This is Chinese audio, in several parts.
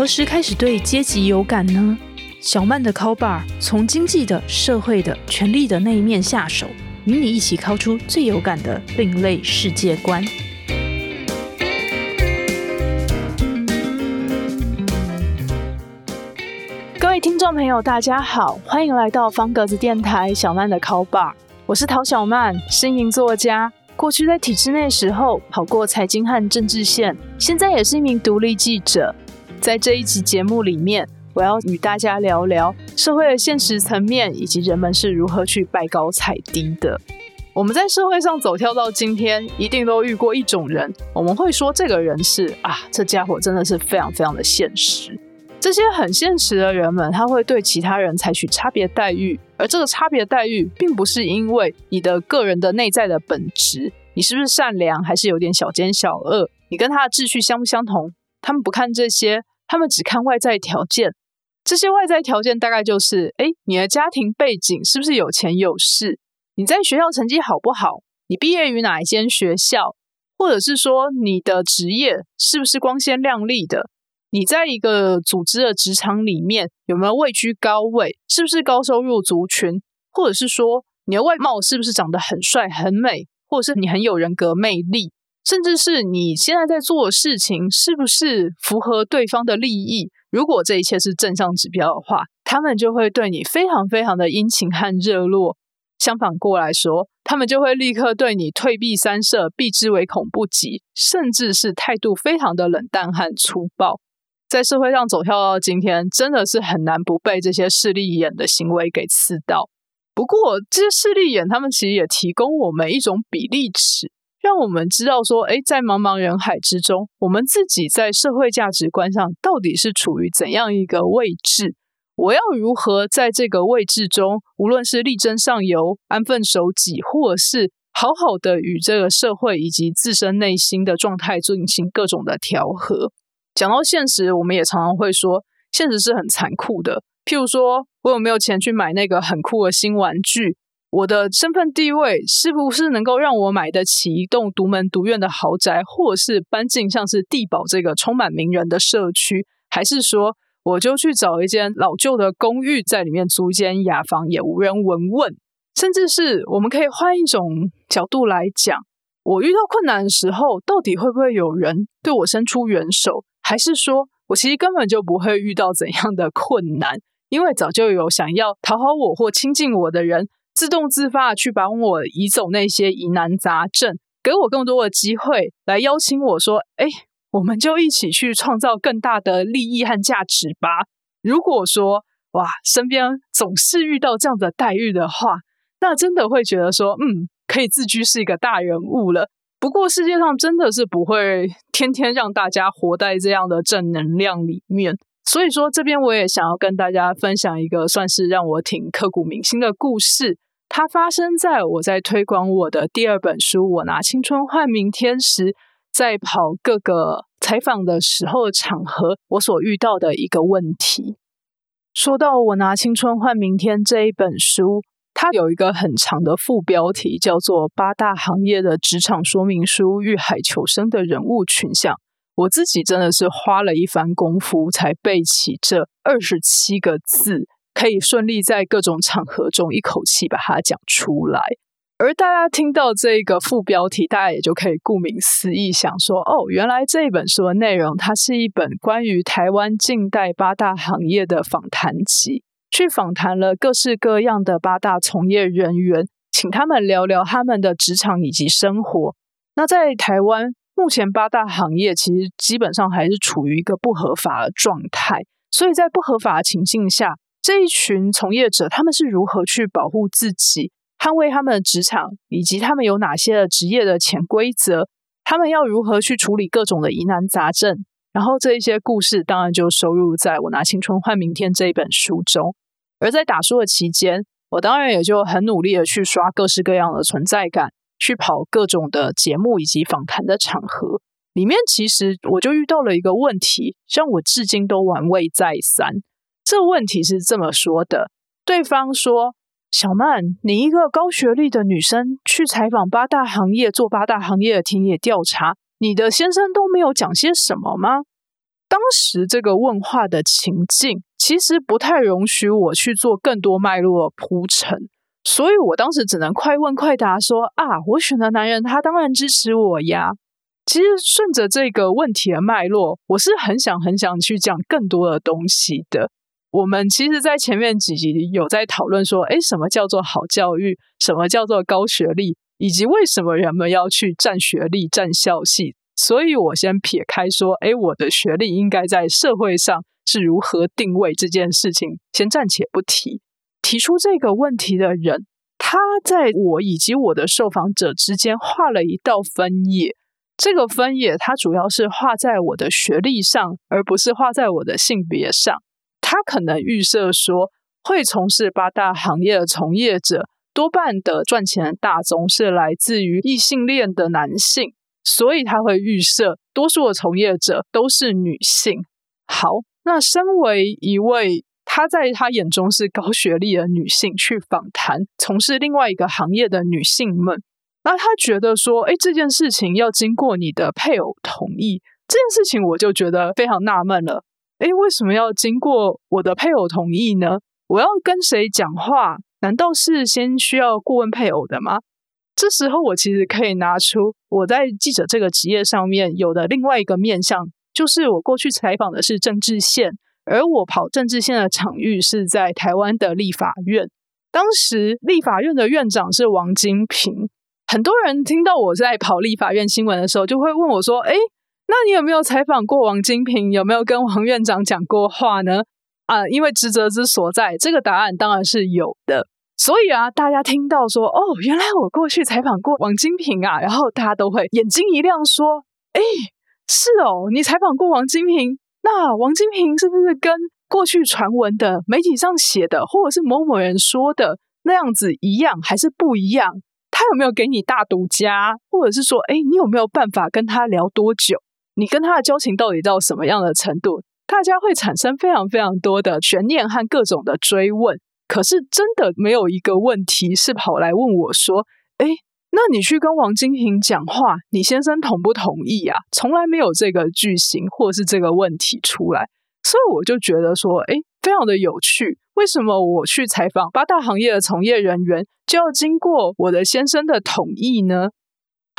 何时开始对阶级有感呢？小曼的 call bar 从经济的、社会的、权力的那一面下手，与你一起敲出最有感的另类世界观。各位听众朋友，大家好，欢迎来到方格子电台小曼的 call bar，我是陶小曼，声音作家。过去在体制内时候跑过财经和政治线，现在也是一名独立记者。在这一集节目里面，我要与大家聊聊社会的现实层面，以及人们是如何去拜高踩低的。我们在社会上走跳到今天，一定都遇过一种人，我们会说这个人是啊，这家伙真的是非常非常的现实。这些很现实的人们，他会对其他人采取差别待遇，而这个差别待遇，并不是因为你的个人的内在的本质，你是不是善良，还是有点小奸小恶，你跟他的秩序相不相同，他们不看这些。他们只看外在条件，这些外在条件大概就是：哎，你的家庭背景是不是有钱有势？你在学校成绩好不好？你毕业于哪一间学校？或者是说你的职业是不是光鲜亮丽的？你在一个组织的职场里面有没有位居高位？是不是高收入族群？或者是说你的外貌是不是长得很帅很美？或者是你很有人格魅力？甚至是你现在在做的事情是不是符合对方的利益？如果这一切是正向指标的话，他们就会对你非常非常的殷勤和热络。相反过来说，他们就会立刻对你退避三舍，避之唯恐不及，甚至是态度非常的冷淡和粗暴。在社会上走跳到今天，真的是很难不被这些势利眼的行为给刺到。不过，这些势利眼他们其实也提供我们一种比例尺。让我们知道说，哎，在茫茫人海之中，我们自己在社会价值观上到底是处于怎样一个位置？我要如何在这个位置中，无论是力争上游、安分守己，或是好好的与这个社会以及自身内心的状态进行各种的调和？讲到现实，我们也常常会说，现实是很残酷的。譬如说，我有没有钱去买那个很酷的新玩具？我的身份地位是不是能够让我买得起一栋独门独院的豪宅，或是搬进像是地堡这个充满名人的社区？还是说，我就去找一间老旧的公寓，在里面租间雅房，也无人闻问？甚至是我们可以换一种角度来讲，我遇到困难的时候，到底会不会有人对我伸出援手？还是说我其实根本就不会遇到怎样的困难，因为早就有想要讨好我或亲近我的人。自动自发去帮我移走那些疑难杂症，给我更多的机会来邀请我说：“哎，我们就一起去创造更大的利益和价值吧。”如果说哇，身边总是遇到这样的待遇的话，那真的会觉得说，嗯，可以自居是一个大人物了。不过世界上真的是不会天天让大家活在这样的正能量里面。所以说，这边我也想要跟大家分享一个算是让我挺刻骨铭心的故事。它发生在我在推广我的第二本书《我拿青春换明天》时，在跑各个采访的时候的场合，我所遇到的一个问题。说到《我拿青春换明天》这一本书，它有一个很长的副标题，叫做《八大行业的职场说明书：遇海求生的人物群像》。我自己真的是花了一番功夫才背起这二十七个字。可以顺利在各种场合中一口气把它讲出来，而大家听到这个副标题，大家也就可以顾名思义想说：哦，原来这本书的内容，它是一本关于台湾近代八大行业的访谈集，去访谈了各式各样的八大从业人员，请他们聊聊他们的职场以及生活。那在台湾，目前八大行业其实基本上还是处于一个不合法的状态，所以在不合法的情境下。这一群从业者，他们是如何去保护自己、捍卫他们的职场，以及他们有哪些的职业的潜规则？他们要如何去处理各种的疑难杂症？然后这一些故事，当然就收入在我拿青春换明天这一本书中。而在打书的期间，我当然也就很努力的去刷各式各样的存在感，去跑各种的节目以及访谈的场合。里面其实我就遇到了一个问题，像我至今都玩味再三。这问题是这么说的：对方说，小曼，你一个高学历的女生去采访八大行业，做八大行业的田野调查，你的先生都没有讲些什么吗？当时这个问话的情境，其实不太容许我去做更多脉络铺陈，所以我当时只能快问快答说：“啊，我选的男人，他当然支持我呀。”其实顺着这个问题的脉络，我是很想很想去讲更多的东西的。我们其实，在前面几集有在讨论说，哎，什么叫做好教育？什么叫做高学历？以及为什么人们要去占学历、占校系？所以我先撇开说，哎，我的学历应该在社会上是如何定位这件事情，先暂且不提。提出这个问题的人，他在我以及我的受访者之间画了一道分野。这个分野，它主要是画在我的学历上，而不是画在我的性别上。他可能预设说，会从事八大行业的从业者，多半的赚钱大宗是来自于异性恋的男性。所以他会预设多数的从业者都是女性。好，那身为一位他在他眼中是高学历的女性去访谈从事另外一个行业的女性们，那他觉得说，哎，这件事情要经过你的配偶同意，这件事情我就觉得非常纳闷了。哎，为什么要经过我的配偶同意呢？我要跟谁讲话？难道是先需要过问配偶的吗？这时候，我其实可以拿出我在记者这个职业上面有的另外一个面向，就是我过去采访的是政治线，而我跑政治线的场域是在台湾的立法院。当时立法院的院长是王金平，很多人听到我在跑立法院新闻的时候，就会问我说：“哎，那你有没有采访过王金平？有没有跟王院长讲过话呢？”啊，因为职责之所在，这个答案当然是有的。所以啊，大家听到说哦，原来我过去采访过王金平啊，然后大家都会眼睛一亮，说：“哎，是哦，你采访过王金平？那王金平是不是跟过去传闻的媒体上写的，或者是某某人说的那样子一样，还是不一样？他有没有给你大独家？或者是说，哎，你有没有办法跟他聊多久？你跟他的交情到底到什么样的程度？大家会产生非常非常多的悬念和各种的追问。”可是真的没有一个问题是跑来问我说：“哎，那你去跟王金平讲话，你先生同不同意呀？”从来没有这个句型或是这个问题出来，所以我就觉得说：“哎，非常的有趣。为什么我去采访八大行业的从业人员，就要经过我的先生的同意呢？”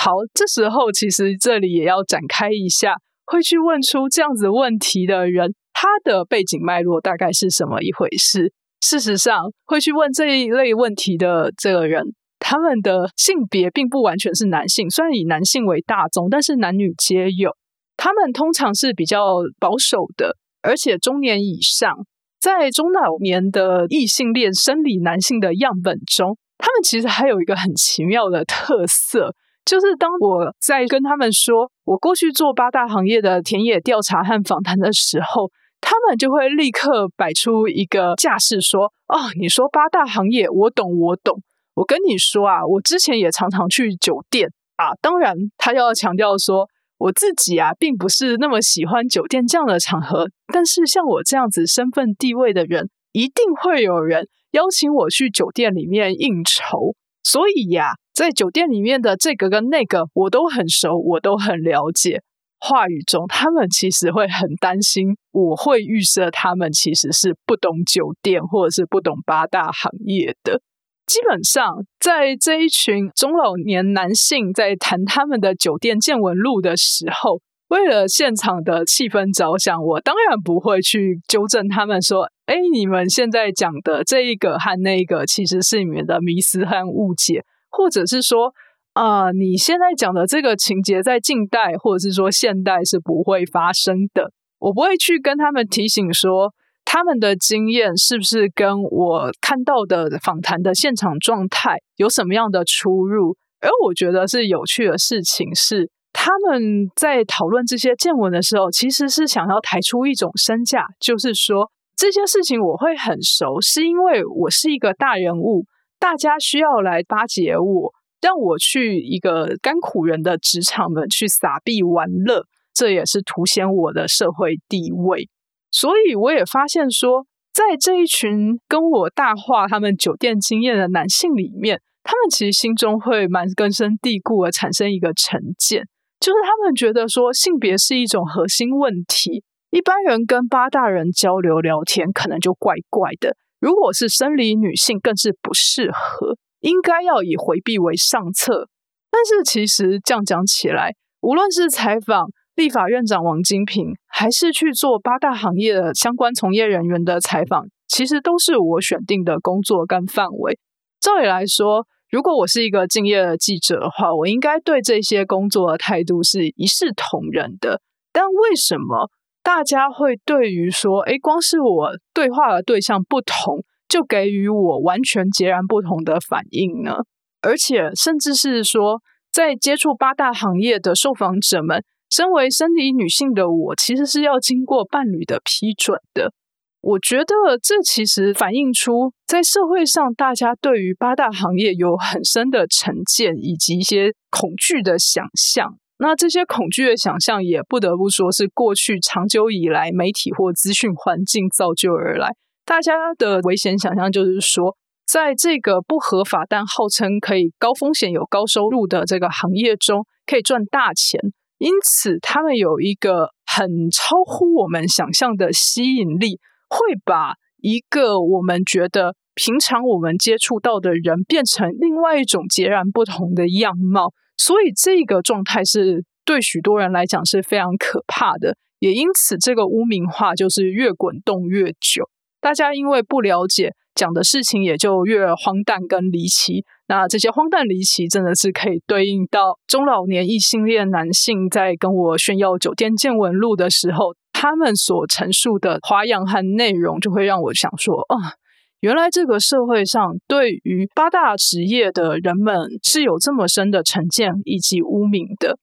好，这时候其实这里也要展开一下，会去问出这样子问题的人，他的背景脉络大概是什么一回事？事实上，会去问这一类问题的这个人，他们的性别并不完全是男性，虽然以男性为大宗，但是男女皆有。他们通常是比较保守的，而且中年以上，在中老年的异性恋生理男性的样本中，他们其实还有一个很奇妙的特色，就是当我在跟他们说我过去做八大行业的田野调查和访谈的时候。他们就会立刻摆出一个架势，说：“哦，你说八大行业，我懂，我懂。我跟你说啊，我之前也常常去酒店啊。当然，他要强调说，我自己啊，并不是那么喜欢酒店这样的场合。但是，像我这样子身份地位的人，一定会有人邀请我去酒店里面应酬。所以呀，在酒店里面的这个跟那个，我都很熟，我都很了解。”话语中，他们其实会很担心，我会预设他们其实是不懂酒店或者是不懂八大行业的。基本上，在这一群中老年男性在谈他们的酒店见闻录的时候，为了现场的气氛着想，我当然不会去纠正他们说：“哎，你们现在讲的这一个和那个，其实是你们的迷思和误解，或者是说。”啊，你现在讲的这个情节，在近代或者是说现代是不会发生的。我不会去跟他们提醒说，他们的经验是不是跟我看到的访谈的现场状态有什么样的出入。而我觉得是有趣的事情是，他们在讨论这些见闻的时候，其实是想要抬出一种身价，就是说这些事情我会很熟，是因为我是一个大人物，大家需要来巴结我。让我去一个甘苦人的职场们去撒币玩乐，这也是凸显我的社会地位。所以我也发现说，在这一群跟我大话他们酒店经验的男性里面，他们其实心中会蛮根深蒂固的产生一个成见，就是他们觉得说性别是一种核心问题，一般人跟八大人交流聊天，可能就怪怪的。如果是生理女性，更是不适合，应该要以回避为上策。但是其实这样讲起来，无论是采访立法院长王金平，还是去做八大行业的相关从业人员的采访，其实都是我选定的工作跟范围。照理来说，如果我是一个敬业的记者的话，我应该对这些工作的态度是一视同仁的。但为什么？大家会对于说，哎，光是我对话的对象不同，就给予我完全截然不同的反应呢？而且，甚至是说，在接触八大行业的受访者们，身为生理女性的我，其实是要经过伴侣的批准的。我觉得这其实反映出，在社会上，大家对于八大行业有很深的成见，以及一些恐惧的想象。那这些恐惧的想象，也不得不说是过去长久以来媒体或资讯环境造就而来。大家的危险想象就是说，在这个不合法但号称可以高风险有高收入的这个行业中，可以赚大钱。因此，他们有一个很超乎我们想象的吸引力，会把一个我们觉得平常我们接触到的人，变成另外一种截然不同的样貌。所以这个状态是对许多人来讲是非常可怕的，也因此这个污名化就是越滚动越久。大家因为不了解，讲的事情也就越荒诞跟离奇。那这些荒诞离奇，真的是可以对应到中老年异性恋男性在跟我炫耀酒店见闻录的时候，他们所陈述的花样和内容，就会让我想说啊。原来这个社会上对于八大职业的人们是有这么深的成见以及污名的，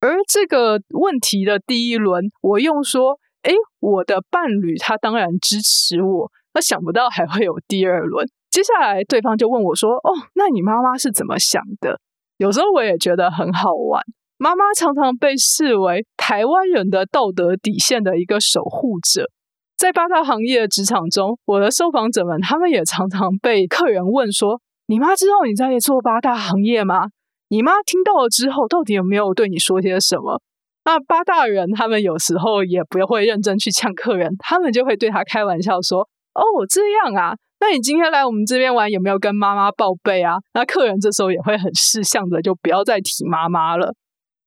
而这个问题的第一轮，我用说，哎，我的伴侣他当然支持我，那想不到还会有第二轮。接下来对方就问我说，哦，那你妈妈是怎么想的？有时候我也觉得很好玩，妈妈常常被视为台湾人的道德底线的一个守护者。在八大行业的职场中，我的受访者们，他们也常常被客人问说：“你妈知道你在做八大行业吗？你妈听到了之后，到底有没有对你说些什么？”那八大人他们有时候也不会认真去呛客人，他们就会对他开玩笑说：“哦，这样啊，那你今天来我们这边玩，有没有跟妈妈报备啊？”那客人这时候也会很识相的，就不要再提妈妈了。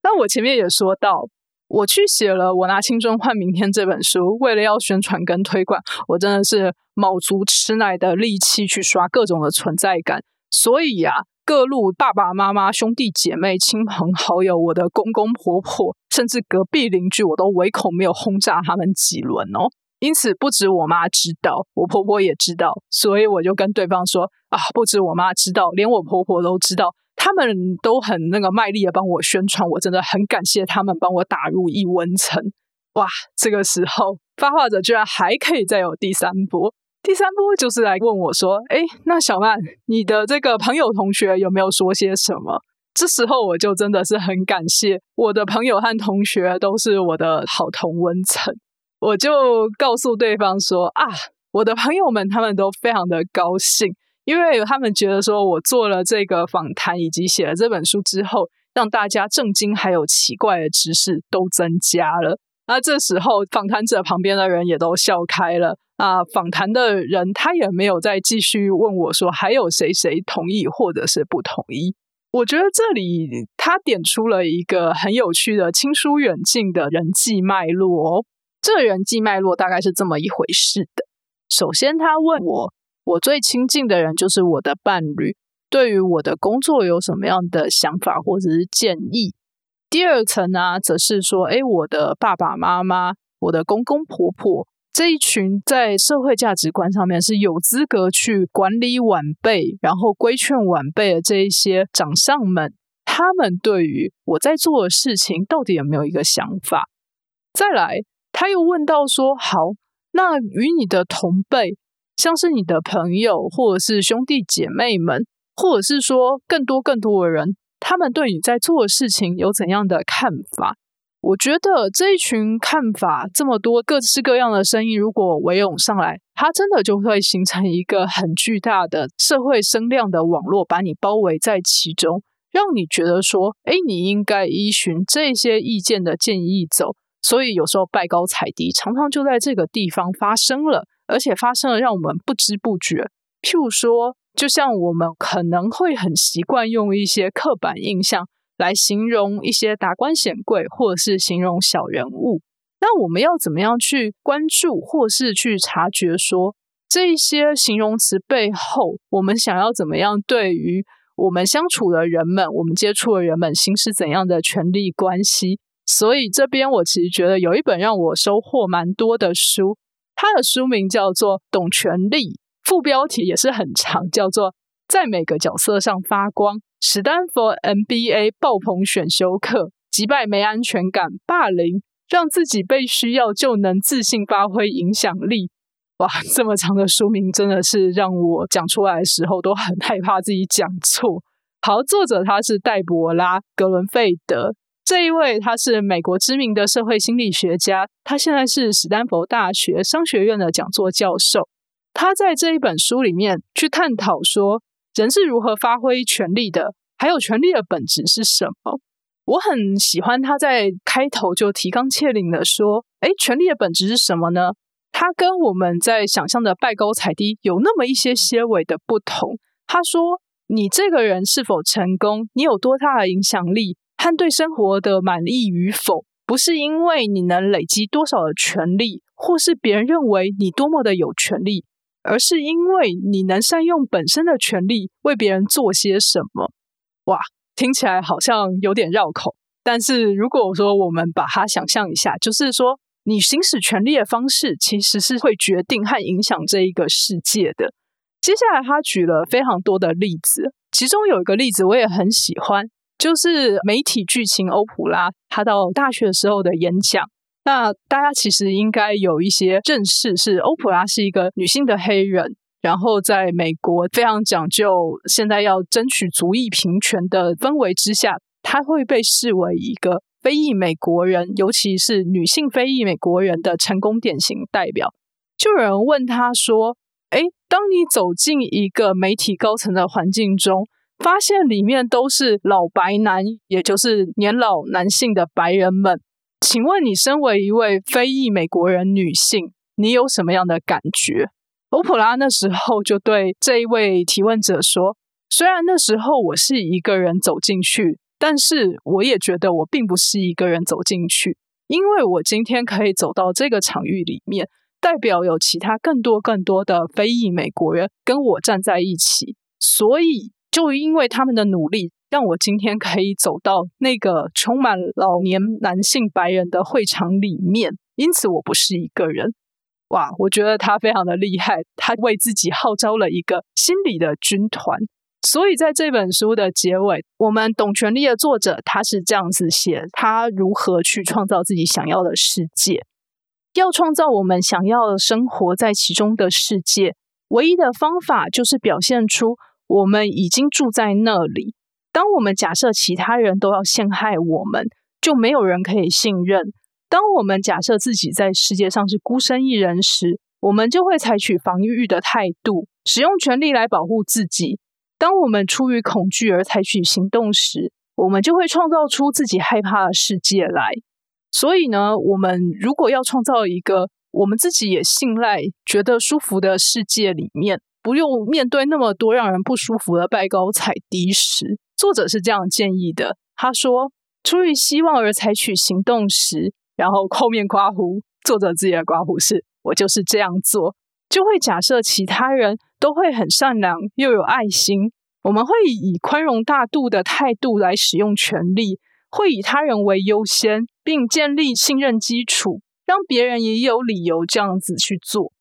那我前面也说到。我去写了《我拿青春换明天》这本书，为了要宣传跟推广，我真的是卯足吃奶的力气去刷各种的存在感。所以呀，各路爸爸妈妈、兄弟姐妹、亲朋好友，我的公公婆婆，甚至隔壁邻居，我都唯恐没有轰炸他们几轮哦。因此，不止我妈知道，我婆婆也知道，所以我就跟对方说啊，不止我妈知道，连我婆婆都知道。他们都很那个卖力的帮我宣传，我真的很感谢他们帮我打入一温层。哇，这个时候发话者居然还可以再有第三波，第三波就是来问我说：“哎，那小曼，你的这个朋友同学有没有说些什么？”这时候我就真的是很感谢我的朋友和同学都是我的好同温层，我就告诉对方说：“啊，我的朋友们他们都非常的高兴。”因为他们觉得说，我做了这个访谈以及写了这本书之后，让大家震惊还有奇怪的知识都增加了。那这时候访谈者旁边的人也都笑开了。啊，访谈的人他也没有再继续问我说，还有谁谁同意或者是不同意？我觉得这里他点出了一个很有趣的亲疏远近的人际脉络。这人际脉络大概是这么一回事的。首先，他问我。我最亲近的人就是我的伴侣，对于我的工作有什么样的想法或者是建议？第二层呢，则是说，哎，我的爸爸妈妈、我的公公婆婆这一群在社会价值观上面是有资格去管理晚辈，然后规劝晚辈的这一些长上们，他们对于我在做的事情到底有没有一个想法？再来，他又问到说，好，那与你的同辈。像是你的朋友，或者是兄弟姐妹们，或者是说更多更多的人，他们对你在做的事情有怎样的看法？我觉得这一群看法这么多各式各样的声音，如果围拢上来，它真的就会形成一个很巨大的社会声量的网络，把你包围在其中，让你觉得说，哎，你应该依循这些意见的建议走。所以有时候拜高踩低，常常就在这个地方发生了，而且发生了让我们不知不觉。譬如说，就像我们可能会很习惯用一些刻板印象来形容一些达官显贵，或者是形容小人物。那我们要怎么样去关注，或是去察觉说这一些形容词背后，我们想要怎么样对于我们相处的人们，我们接触的人们行使怎样的权力关系？所以这边我其实觉得有一本让我收获蛮多的书，它的书名叫做《懂权力》，副标题也是很长，叫做《在每个角色上发光》。史丹佛 MBA 爆棚选修课，击败没安全感、霸凌。让自己被需要就能自信发挥影响力，哇！这么长的书名真的是让我讲出来的时候都很害怕自己讲错。好，作者他是戴博拉·格伦费德这一位，他是美国知名的社会心理学家，他现在是史丹佛大学商学院的讲座教授。他在这一本书里面去探讨说，人是如何发挥权力的，还有权力的本质是什么。我很喜欢他在开头就提纲挈领的说：“哎，权力的本质是什么呢？他跟我们在想象的拜高踩低有那么一些些微的不同。他说，你这个人是否成功，你有多大的影响力，和对生活的满意与否，不是因为你能累积多少的权利，或是别人认为你多么的有权利，而是因为你能善用本身的权利为别人做些什么。”哇！听起来好像有点绕口，但是如果说我们把它想象一下，就是说你行使权利的方式，其实是会决定和影响这一个世界的。接下来他举了非常多的例子，其中有一个例子我也很喜欢，就是媒体剧情欧普拉他到大学的时候的演讲。那大家其实应该有一些认识，是欧普拉是一个女性的黑人。然后，在美国非常讲究，现在要争取族裔平权的氛围之下，她会被视为一个非裔美国人，尤其是女性非裔美国人的成功典型代表。就有人问她说：“哎，当你走进一个媒体高层的环境中，发现里面都是老白男，也就是年老男性的白人们，请问你身为一位非裔美国人女性，你有什么样的感觉？”欧普拉那时候就对这一位提问者说：“虽然那时候我是一个人走进去，但是我也觉得我并不是一个人走进去，因为我今天可以走到这个场域里面，代表有其他更多更多的非裔美国人跟我站在一起，所以就因为他们的努力，让我今天可以走到那个充满老年男性白人的会场里面，因此我不是一个人。”哇，我觉得他非常的厉害，他为自己号召了一个心理的军团。所以在这本书的结尾，我们懂权力的作者他是这样子写：他如何去创造自己想要的世界？要创造我们想要生活在其中的世界，唯一的方法就是表现出我们已经住在那里。当我们假设其他人都要陷害我们，就没有人可以信任。当我们假设自己在世界上是孤身一人时，我们就会采取防御的态度，使用权力来保护自己。当我们出于恐惧而采取行动时，我们就会创造出自己害怕的世界来。所以呢，我们如果要创造一个我们自己也信赖、觉得舒服的世界里面，不用面对那么多让人不舒服的拜高踩低时，作者是这样建议的。他说：“出于希望而采取行动时。”然后后面刮胡，作者自己的刮胡是：我就是这样做，就会假设其他人都会很善良又有爱心。我们会以宽容大度的态度来使用权力，会以他人为优先，并建立信任基础，让别人也有理由这样子去做。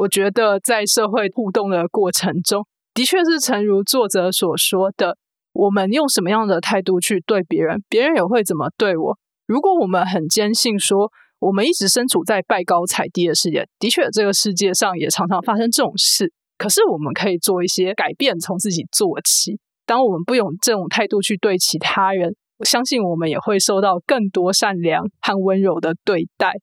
我觉得在社会互动的过程中，的确是诚如作者所说的，我们用什么样的态度去对别人，别人也会怎么对我。如果我们很坚信说，我们一直身处在拜高踩低的世界，的确，这个世界上也常常发生这种事。可是，我们可以做一些改变，从自己做起。当我们不用这种态度去对其他人，我相信我们也会受到更多善良和温柔的对待。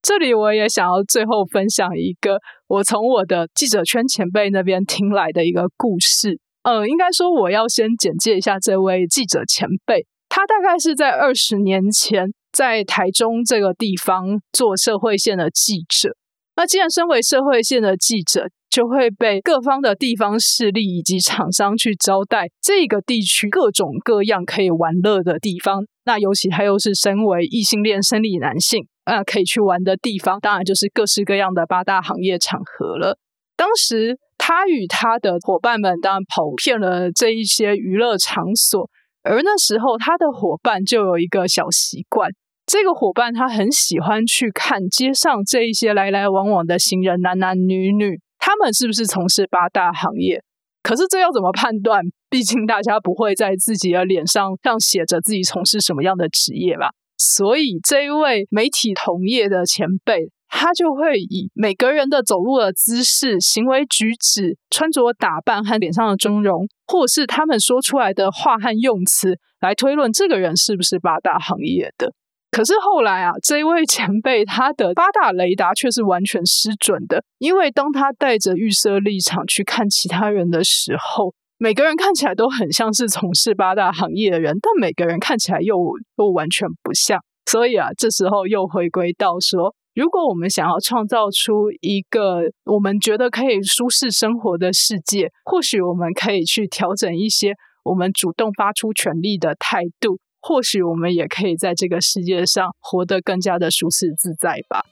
这里，我也想要最后分享一个我从我的记者圈前辈那边听来的一个故事。嗯，应该说，我要先简介一下这位记者前辈。他大概是在二十年前在台中这个地方做社会线的记者。那既然身为社会线的记者，就会被各方的地方势力以及厂商去招待这个地区各种各样可以玩乐的地方。那尤其他又是身为异性恋生理男性，那可以去玩的地方，当然就是各式各样的八大行业场合了。当时他与他的伙伴们当然跑遍了这一些娱乐场所，而那时候他的伙伴就有一个小习惯。这个伙伴他很喜欢去看街上这一些来来往往的行人，男男女女，他们是不是从事八大行业？可是这要怎么判断？毕竟大家不会在自己的脸上上写着自己从事什么样的职业吧。所以这一位媒体同业的前辈，他就会以每个人的走路的姿势、行为举止、穿着打扮和脸上的妆容，或是他们说出来的话和用词，来推论这个人是不是八大行业的。可是后来啊，这一位前辈他的八大雷达却是完全失准的，因为当他带着预设立场去看其他人的时候，每个人看起来都很像是从事八大行业的人，但每个人看起来又又完全不像。所以啊，这时候又回归到说，如果我们想要创造出一个我们觉得可以舒适生活的世界，或许我们可以去调整一些我们主动发出权利的态度。或许我们也可以在这个世界上活得更加的舒适自在吧。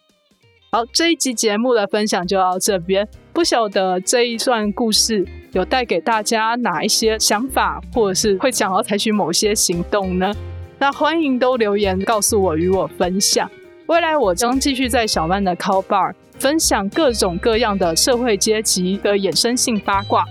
好，这一集节目的分享就到这边。不晓得这一段故事有带给大家哪一些想法，或者是会想要采取某些行动呢？那欢迎都留言告诉我，与我分享。未来我将继续在小曼的 Call Bar 分享各种各样的社会阶级的衍生性八卦。